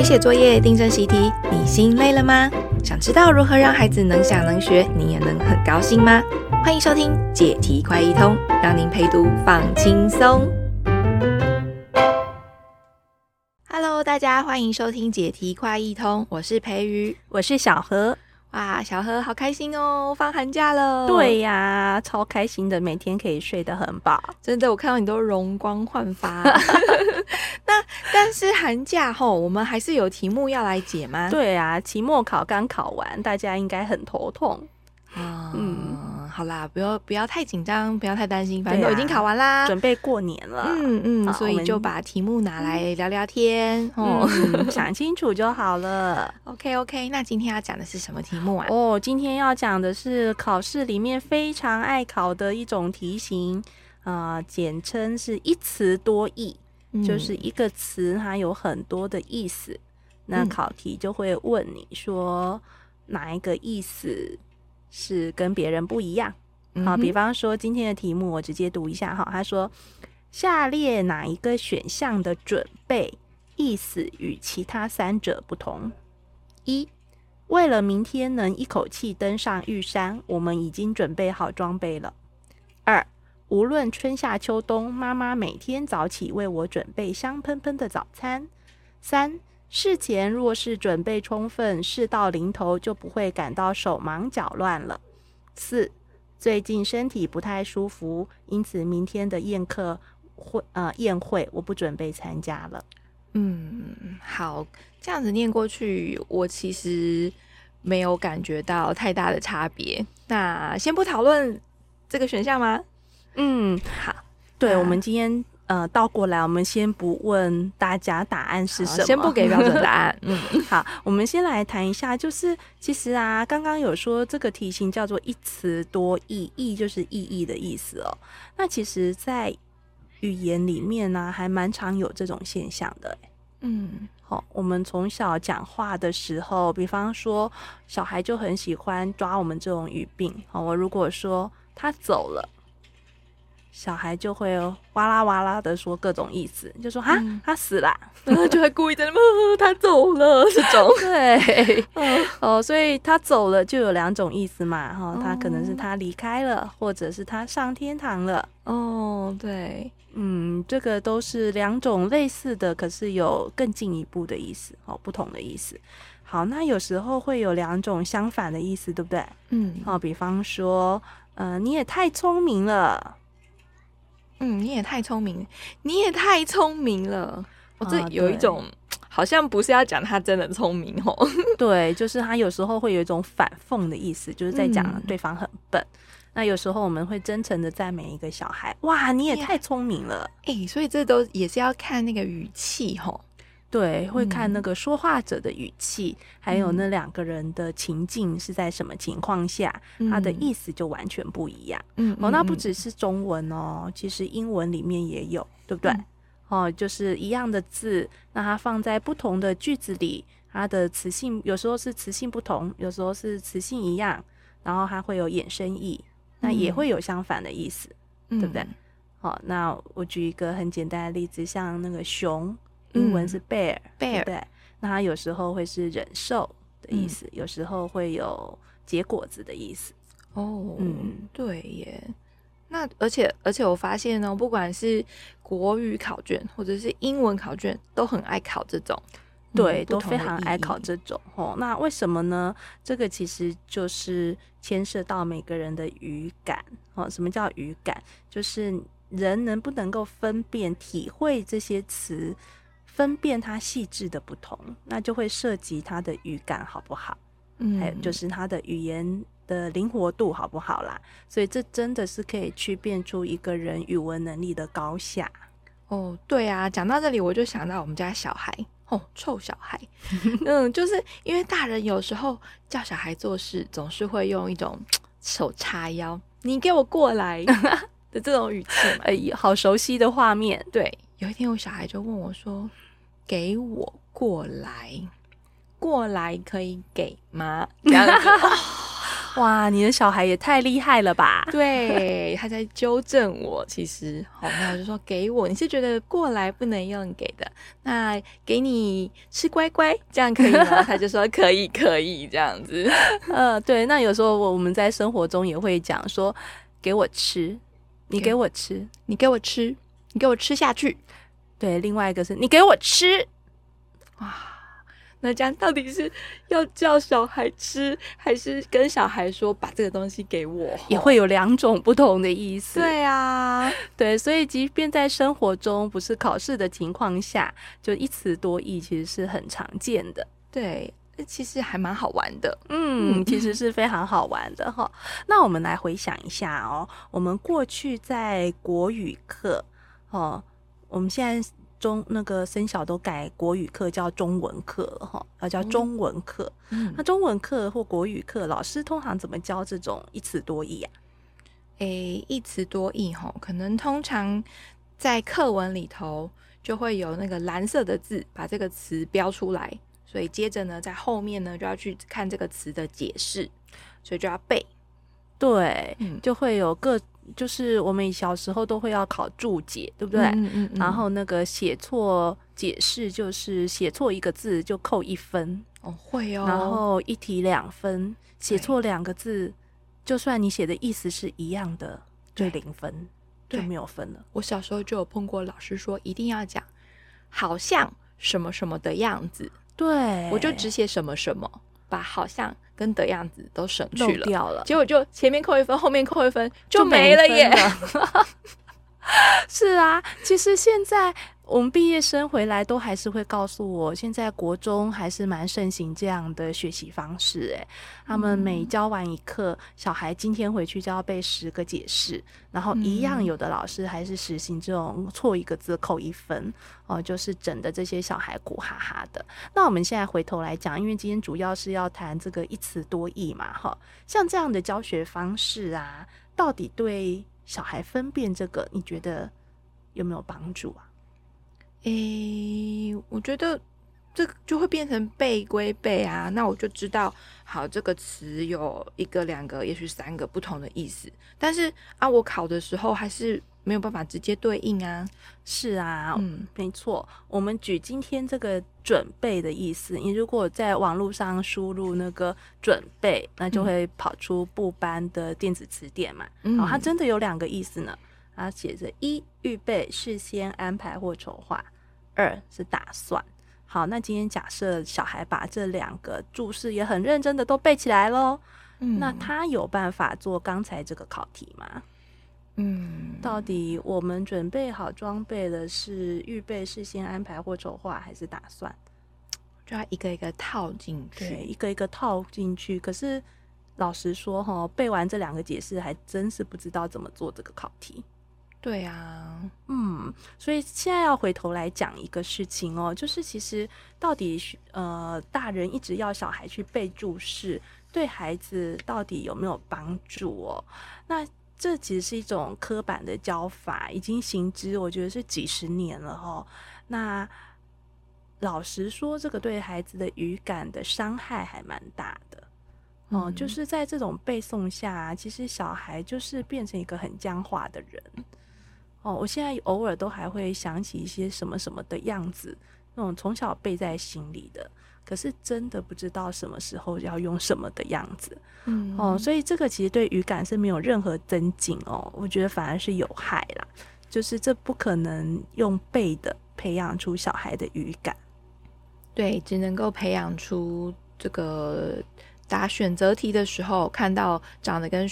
陪写作业、订正习题，你心累了吗？想知道如何让孩子能想能学，你也能很高兴吗？欢迎收听解题快易通，让您陪读放轻松。Hello，大家欢迎收听解题快易通，我是培瑜，我是小何。哇，小何好开心哦，放寒假了。对呀，超开心的，每天可以睡得很饱。真的，我看到你都容光焕发。那但是寒假后，我们还是有题目要来解吗？对啊，期末考刚考完，大家应该很头痛。啊，嗯，好啦，不要不要太紧张，不要太担心，反正都已经考完啦，准备过年了，嗯嗯，所以就把题目拿来聊聊天，哦，想清楚就好了。OK OK，那今天要讲的是什么题目啊？哦，今天要讲的是考试里面非常爱考的一种题型，啊，简称是一词多义，就是一个词它有很多的意思，那考题就会问你说哪一个意思是跟别人不一样，好，比方说今天的题目，我直接读一下哈。他说：下列哪一个选项的准备意思与其他三者不同？一，为了明天能一口气登上玉山，我们已经准备好装备了。二，无论春夏秋冬，妈妈每天早起为我准备香喷喷的早餐。三。事前若是准备充分，事到临头就不会感到手忙脚乱了。四，最近身体不太舒服，因此明天的宴客会呃宴会我不准备参加了。嗯，好，这样子念过去，我其实没有感觉到太大的差别。那先不讨论这个选项吗？嗯，好，对，我们今天。呃，倒过来，我们先不问大家答案是什么，先不给标准答案。嗯，好，我们先来谈一下，就是其实啊，刚刚有说这个题型叫做一词多义，义就是意义的意思哦。那其实，在语言里面呢、啊，还蛮常有这种现象的。嗯，好，我们从小讲话的时候，比方说小孩就很喜欢抓我们这种语病。好，我如果说他走了。小孩就会哇啦哇啦的说各种意思，就说哈、嗯、他死了，就会故意在那么他走了这种，对，哦，所以他走了就有两种意思嘛，哈，他可能是他离开了，或者是他上天堂了，哦，对，嗯，这个都是两种类似的，可是有更进一步的意思，哦，不同的意思。好，那有时候会有两种相反的意思，对不对？嗯，好，比方说，嗯、呃，你也太聪明了。嗯，你也太聪明，你也太聪明了。我、哦、这有一种、啊、好像不是要讲他真的聪明哦。对，就是他有时候会有一种反讽的意思，就是在讲对方很笨。嗯、那有时候我们会真诚的赞美一个小孩，哇，你也太聪明了。哎、欸，所以这都也是要看那个语气吼。对，会看那个说话者的语气，嗯、还有那两个人的情境是在什么情况下，他、嗯、的意思就完全不一样。嗯，哦，那不只是中文哦，其实英文里面也有，对不对？嗯、哦，就是一样的字，那它放在不同的句子里，它的词性有时候是词性不同，有时候是词性一样，然后它会有衍生义，那也会有相反的意思，嗯、对不对？好、哦，那我举一个很简单的例子，像那个熊。英文是 bear，bear，、嗯、对，那它有时候会是忍受的意思，嗯、有时候会有结果子的意思。哦，嗯，对耶。那而且而且我发现呢，不管是国语考卷或者是英文考卷，都很爱考这种，对，都非常爱考这种。哦，那为什么呢？这个其实就是牵涉到每个人的语感。哦，什么叫语感？就是人能不能够分辨、体会这些词。分辨它细致的不同，那就会涉及它的语感好不好？嗯，还有就是它的语言的灵活度好不好啦？所以这真的是可以去辨出一个人语文能力的高下。哦，对啊，讲到这里我就想到我们家小孩，哦，臭小孩，嗯，就是因为大人有时候叫小孩做事，总是会用一种手叉腰，你给我过来 的这种语气，哎呀，好熟悉的画面。对，有一天我小孩就问我说。给我过来，过来可以给吗？这样子，哇，你的小孩也太厉害了吧？对，他在纠正我。其实，好，那我就说给我，你是觉得过来不能用给的，那给你吃乖乖，这样可以吗？他就说可以，可以这样子。呃，对，那有时候我们在生活中也会讲说，给我吃，你给我吃，你给我吃，你给我吃下去。对，另外一个是你给我吃，哇。那这样到底是要叫小孩吃，还是跟小孩说把这个东西给我？也会有两种不同的意思。对啊，对，所以即便在生活中不是考试的情况下，就一词多义其实是很常见的。对，其实还蛮好玩的。嗯，其实是非常好玩的哈。那我们来回想一下哦，我们过去在国语课哦，我们现在。中那个生小都改国语课叫中文课了哈，要叫中文课。嗯，那中文课或国语课，老师通常怎么教这种一词多义啊？诶、欸，一词多义哈，可能通常在课文里头就会有那个蓝色的字把这个词标出来，所以接着呢，在后面呢就要去看这个词的解释，所以就要背。对，嗯，就会有各。就是我们小时候都会要考注解，对不对？嗯嗯嗯。然后那个写错解释，就是写错一个字就扣一分哦，会哦。然后一题两分，写错两个字，就算你写的意思是一样的，就零分，就没有分了。我小时候就有碰过老师说一定要讲，好像什么什么的样子，对，我就只写什么什么，把好像。跟的样子都省去了，掉了，结果就前面扣一分，后面扣一分就没了耶。是啊，其实现在。我们毕业生回来都还是会告诉我，现在国中还是蛮盛行这样的学习方式。诶，他们每教完一课，小孩今天回去就要背十个解释，然后一样有的老师还是实行这种错一个字扣一分，哦，就是整的这些小孩苦哈哈的。那我们现在回头来讲，因为今天主要是要谈这个一词多义嘛，哈，像这样的教学方式啊，到底对小孩分辨这个，你觉得有没有帮助啊？诶、欸，我觉得这就会变成背归背啊，那我就知道，好，这个词有一个、两个，也许三个不同的意思。但是啊，我考的时候还是没有办法直接对应啊。是啊，嗯，没错。我们举今天这个准备的意思，你如果在网络上输入那个准备，那就会跑出部班的电子词典嘛。嗯，好，它真的有两个意思呢。它写着一预备、事先安排或筹划，二是打算。好，那今天假设小孩把这两个注释也很认真的都背起来喽，嗯，那他有办法做刚才这个考题吗？嗯，到底我们准备好装备的是预备、事先安排或筹划，还是打算？就要一个一个套进去，对，一个一个套进去。可是老实说，哈，背完这两个解释，还真是不知道怎么做这个考题。对啊，嗯，所以现在要回头来讲一个事情哦，就是其实到底呃，大人一直要小孩去背注释，对孩子到底有没有帮助哦？那这其实是一种刻板的教法，已经行之，我觉得是几十年了哦。那老实说，这个对孩子的语感的伤害还蛮大的。哦、嗯，就是在这种背诵下，其实小孩就是变成一个很僵化的人。哦，我现在偶尔都还会想起一些什么什么的样子，那种从小背在心里的，可是真的不知道什么时候要用什么的样子。嗯，哦，所以这个其实对语感是没有任何增进哦，我觉得反而是有害啦。就是这不可能用背的培养出小孩的语感，对，只能够培养出这个答选择题的时候看到长得跟。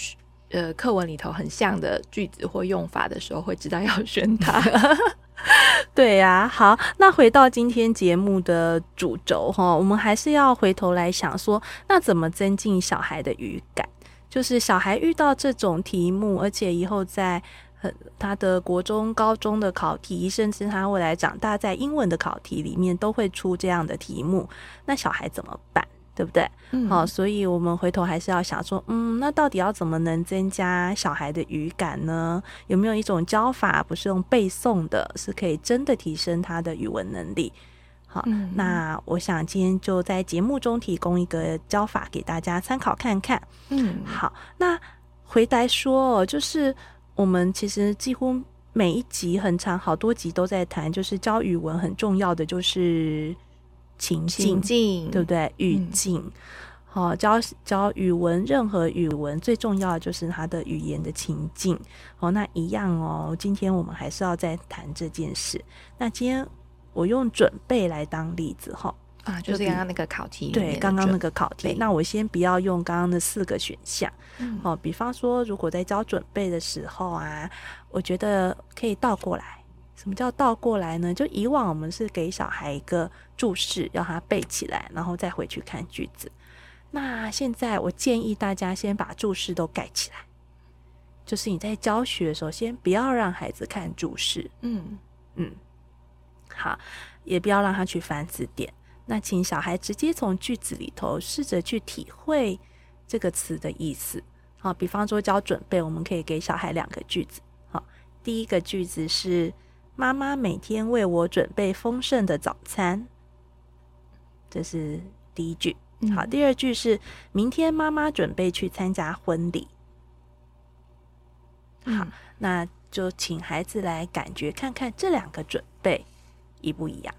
呃，课文里头很像的句子或用法的时候，会知道要选它。对呀、啊，好，那回到今天节目的主轴哈，我们还是要回头来想说，那怎么增进小孩的语感？就是小孩遇到这种题目，而且以后在很他的国中、高中的考题，甚至他未来长大在英文的考题里面，都会出这样的题目，那小孩怎么办？对不对？嗯，好，所以我们回头还是要想说，嗯，那到底要怎么能增加小孩的语感呢？有没有一种教法不是用背诵的，是可以真的提升他的语文能力？好，嗯、那我想今天就在节目中提供一个教法给大家参考看看。嗯，好，那回来说，就是我们其实几乎每一集很长，好多集都在谈，就是教语文很重要的就是情境，情境对不对？语境。嗯好，教教语文，任何语文最重要的就是它的语言的情境。哦，那一样哦。今天我们还是要再谈这件事。那今天我用准备来当例子哈。啊，就是刚刚那个考题。对，刚刚那个考题。那我先不要用刚刚的四个选项。嗯。哦，比方说，如果在教准备的时候啊，我觉得可以倒过来。什么叫倒过来呢？就以往我们是给小孩一个注释，让他背起来，然后再回去看句子。那现在我建议大家先把注释都盖起来，就是你在教学的时候，先不要让孩子看注释，嗯嗯，好，也不要让他去翻字典。那请小孩直接从句子里头试着去体会这个词的意思。好，比方说教准备，我们可以给小孩两个句子。好，第一个句子是妈妈每天为我准备丰盛的早餐，这是第一句。好，第二句是明天妈妈准备去参加婚礼。好，嗯、那就请孩子来感觉看看这两个准备一不一样？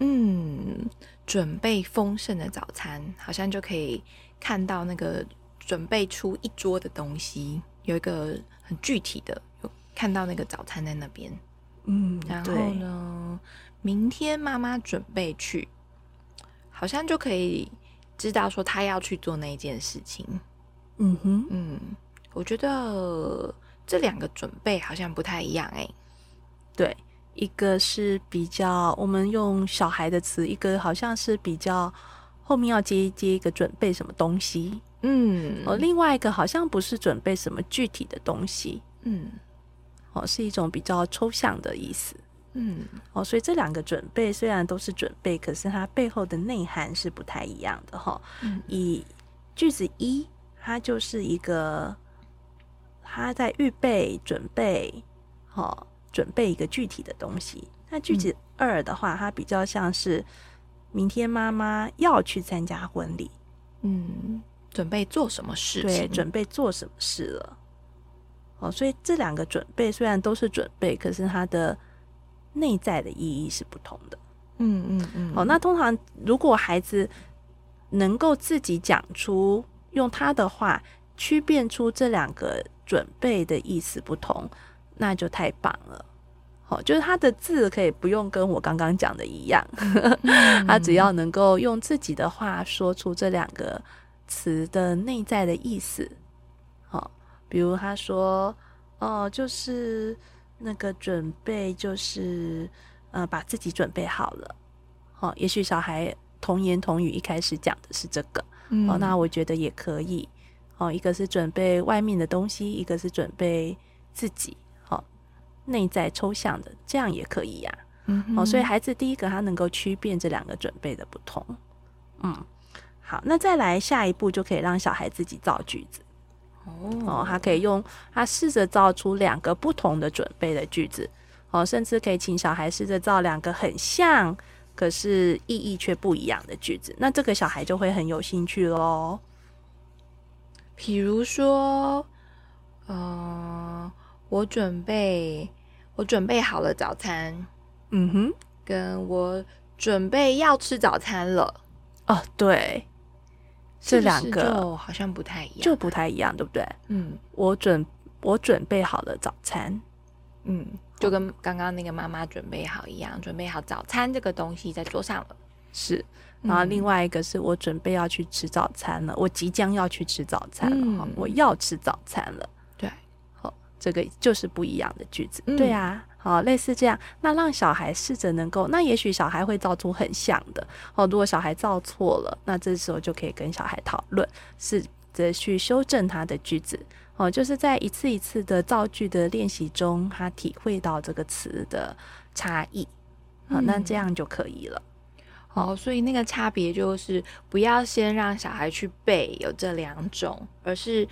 嗯，准备丰盛的早餐，好像就可以看到那个准备出一桌的东西，有一个很具体的，有看到那个早餐在那边。嗯，然后呢，明天妈妈准备去。好像就可以知道说他要去做那一件事情。嗯哼，嗯，我觉得这两个准备好像不太一样哎、欸。对，一个是比较我们用小孩的词，一个好像是比较后面要接接一个准备什么东西。嗯，哦，另外一个好像不是准备什么具体的东西。嗯，哦，是一种比较抽象的意思。嗯，哦，所以这两个准备虽然都是准备，可是它背后的内涵是不太一样的哈。嗯，以句子一，它就是一个他在预备准备，好，准备一个具体的东西。那句子二的话，它比较像是明天妈妈要去参加婚礼，嗯，准备做什么事情？对，准备做什么事了？哦，所以这两个准备虽然都是准备，可是它的内在的意义是不同的，嗯嗯嗯。好，那通常如果孩子能够自己讲出，用他的话区辨出这两个准备的意思不同，那就太棒了。好，就是他的字可以不用跟我刚刚讲的一样，嗯、他只要能够用自己的话说出这两个词的内在的意思。好，比如他说，哦，就是。那个准备就是，呃，把自己准备好了。哦，也许小孩童言童语一开始讲的是这个，嗯、哦，那我觉得也可以。哦，一个是准备外面的东西，一个是准备自己。哦，内在抽象的，这样也可以呀、啊。嗯，哦，所以孩子第一个他能够区辨这两个准备的不同。嗯，好，那再来下一步就可以让小孩自己造句子。哦，他可以用他试着造出两个不同的准备的句子，哦，甚至可以请小孩试着造两个很像，可是意义却不一样的句子。那这个小孩就会很有兴趣喽。比如说，呃，我准备，我准备好了早餐，嗯哼，跟我准备要吃早餐了。哦，对。这两个就好像不太一样，就不太一样，对不对？嗯，我准我准备好了早餐，嗯，就跟刚刚那个妈妈准备好一样，准备好早餐这个东西在桌上了。是，然后另外一个是我准备要去吃早餐了，我即将要去吃早餐了，嗯，我要吃早餐了。对，好，这个就是不一样的句子。嗯，对啊。好，类似这样，那让小孩试着能够，那也许小孩会造出很像的。哦，如果小孩造错了，那这时候就可以跟小孩讨论，试着去修正他的句子。哦，就是在一次一次的造句的练习中，他体会到这个词的差异。好，那这样就可以了。嗯、哦，所以那个差别就是不要先让小孩去背有这两种，而是。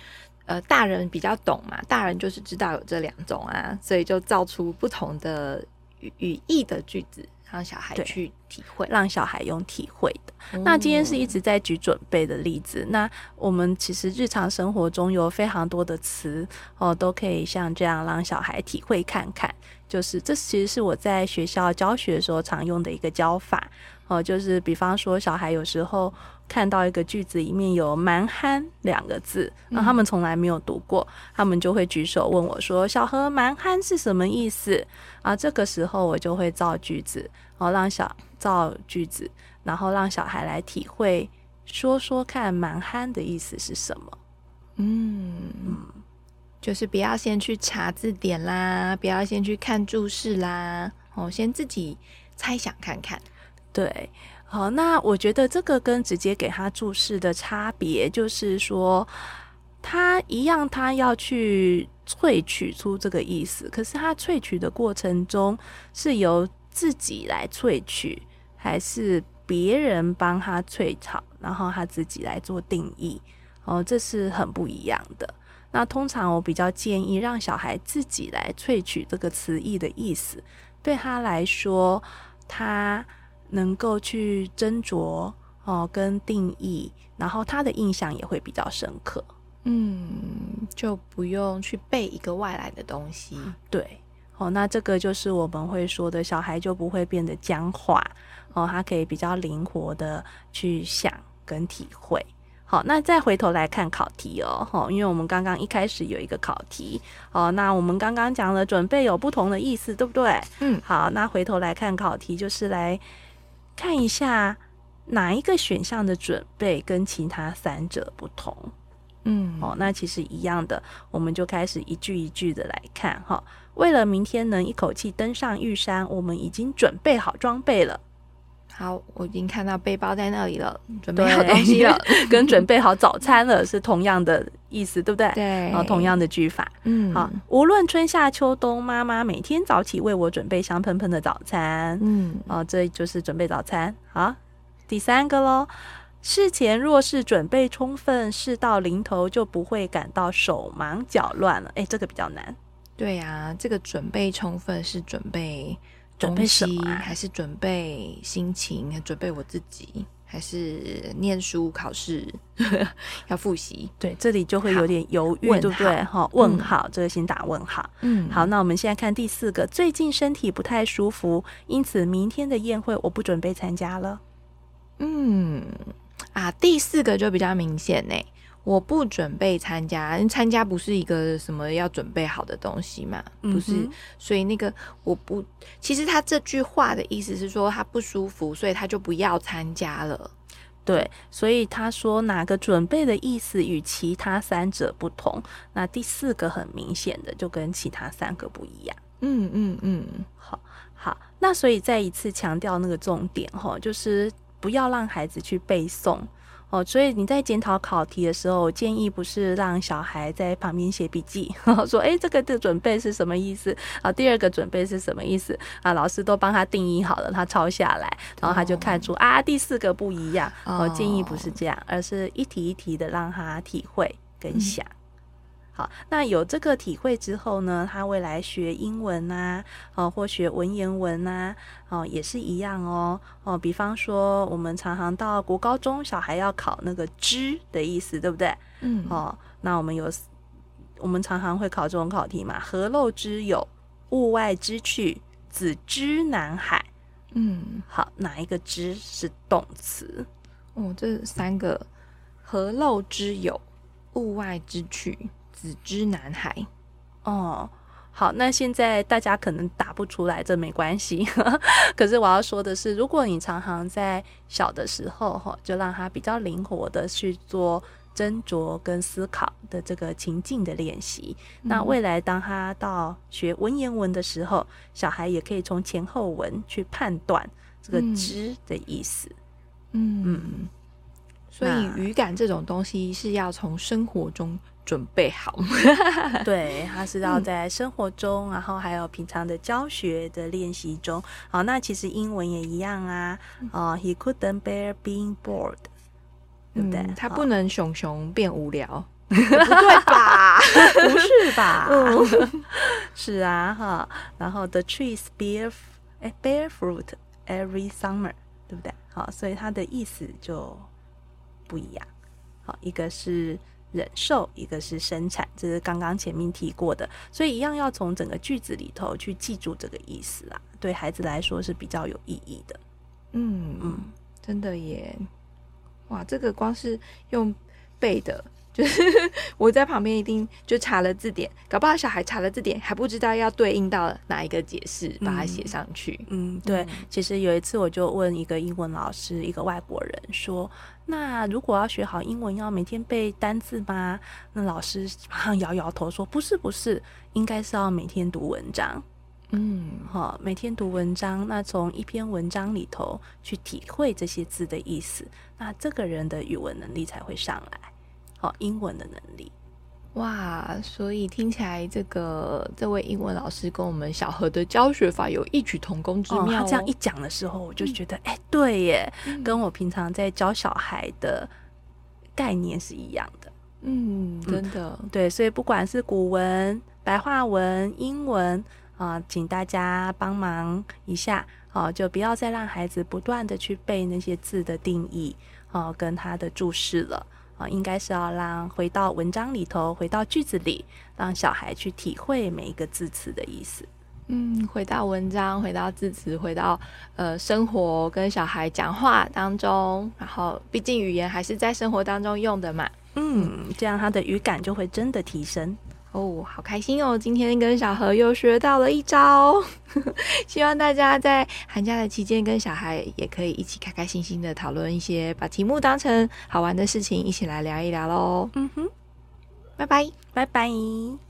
呃，大人比较懂嘛，大人就是知道有这两种啊，所以就造出不同的语语义的句子，让小孩去体会，让小孩用体会的。嗯、那今天是一直在举准备的例子。那我们其实日常生活中有非常多的词哦，都可以像这样让小孩体会看看。就是这其实是我在学校教学的时候常用的一个教法哦，就是比方说小孩有时候。看到一个句子里面有“蛮憨”两个字，那他们从来没有读过，嗯、他们就会举手问我说：“小何，蛮憨是什么意思？”啊，这个时候我就会造句子，然后让小造句子，然后让小孩来体会，说说看“蛮憨”的意思是什么。嗯，就是不要先去查字典啦，不要先去看注释啦，哦，先自己猜想看看。对。好，那我觉得这个跟直接给他注释的差别，就是说，他一样，他要去萃取出这个意思，可是他萃取的过程中是由自己来萃取，还是别人帮他萃好，然后他自己来做定义？哦，这是很不一样的。那通常我比较建议让小孩自己来萃取这个词义的意思，对他来说，他。能够去斟酌哦，跟定义，然后他的印象也会比较深刻。嗯，就不用去背一个外来的东西。对，哦，那这个就是我们会说的小孩就不会变得僵化哦，他可以比较灵活的去想跟体会。好，那再回头来看考题哦，哈，因为我们刚刚一开始有一个考题，哦，那我们刚刚讲了准备有不同的意思，对不对？嗯，好，那回头来看考题，就是来。看一下哪一个选项的准备跟其他三者不同？嗯，哦，那其实一样的，我们就开始一句一句的来看哈。为了明天能一口气登上玉山，我们已经准备好装备了。好，我已经看到背包在那里了，准备好东西了，跟准备好早餐了是同样的意思，对不对？对，然后同样的句法。嗯，好，无论春夏秋冬，妈妈每天早起为我准备香喷喷的早餐。嗯，哦，这就是准备早餐。好，第三个喽，事前若是准备充分，事到临头就不会感到手忙脚乱了。哎，这个比较难。对呀、啊，这个准备充分是准备。准备什么？还是准备心情？准备我自己？还是念书考试 要复习？对，这里就会有点犹豫，对不对？哈，问号，这个先打问号。嗯，好，那我们现在看第四个，最近身体不太舒服，因此明天的宴会我不准备参加了。嗯，啊，第四个就比较明显呢。我不准备参加，因为参加不是一个什么要准备好的东西嘛，不是，嗯、所以那个我不，其实他这句话的意思是说他不舒服，所以他就不要参加了。对，所以他说哪个准备的意思与其他三者不同，那第四个很明显的就跟其他三个不一样。嗯嗯嗯，好，好，那所以再一次强调那个重点哈，就是不要让孩子去背诵。哦，所以你在检讨考题的时候，我建议不是让小孩在旁边写笔记，呵 呵说，哎，这个的准备是什么意思啊？第二个准备是什么意思啊？老师都帮他定义好了，他抄下来，然后他就看出、哦、啊，第四个不一样。哦建议不是这样，而是一题一题的让他体会跟想。嗯好，那有这个体会之后呢，他未来学英文啊，哦，或学文言文啊，哦，也是一样哦，哦，比方说我们常常到国高中小孩要考那个“知”的意思，对不对？嗯，哦，那我们有，我们常常会考这种考题嘛，“何陋之有？物外之趣，子之南海。”嗯，好，哪一个“之”是动词？哦，这三个“何陋之有？物外之趣。”子之男孩，哦，好，那现在大家可能打不出来，这没关系。可是我要说的是，如果你常常在小的时候，哈，就让他比较灵活的去做斟酌跟思考的这个情境的练习。嗯、那未来当他到学文言文的时候，小孩也可以从前后文去判断这个“之”的意思。嗯嗯，所以语感这种东西是要从生活中。准备好，对，他是要在生活中，嗯、然后还有平常的教学的练习中。好，那其实英文也一样啊。哦、uh,，He couldn't bear being bored，对不对？嗯、他不能熊熊变无聊，不对吧？不是吧？是啊，哈。然后 The trees bear，哎，bear fruit，every summer，对不对？好，所以它的意思就不一样。好，一个是忍受，一个是生产，这是刚刚前面提过的，所以一样要从整个句子里头去记住这个意思啊。对孩子来说是比较有意义的。嗯嗯，真的耶！哇，这个光是用背的。就是 我在旁边一定就查了字典，搞不好小孩查了字典还不知道要对应到哪一个解释，把它写上去。嗯，对。嗯、其实有一次我就问一个英文老师，一个外国人说：“那如果要学好英文，要每天背单字吗？”那老师马上摇摇头说：“不是，不是，应该是要每天读文章。”嗯，好，每天读文章，那从一篇文章里头去体会这些字的意思，那这个人的语文能力才会上来。英文的能力，哇！所以听起来，这个这位英文老师跟我们小何的教学法有异曲同工之妙哦。他这样一讲的时候，我就觉得，哎、嗯，对耶，跟我平常在教小孩的概念是一样的。嗯，真的，嗯、对。所以不管是古文、白话文、英文啊，请大家帮忙一下，哦，就不要再让孩子不断的去背那些字的定义，哦，跟他的注释了。啊，应该是要让回到文章里头，回到句子里，让小孩去体会每一个字词的意思。嗯，回到文章，回到字词，回到呃生活跟小孩讲话当中，然后毕竟语言还是在生活当中用的嘛。嗯，这样他的语感就会真的提升。哦，好开心哦！今天跟小何又学到了一招，希望大家在寒假的期间跟小孩也可以一起开开心心的讨论一些，把题目当成好玩的事情，一起来聊一聊喽。嗯哼，拜拜，拜拜。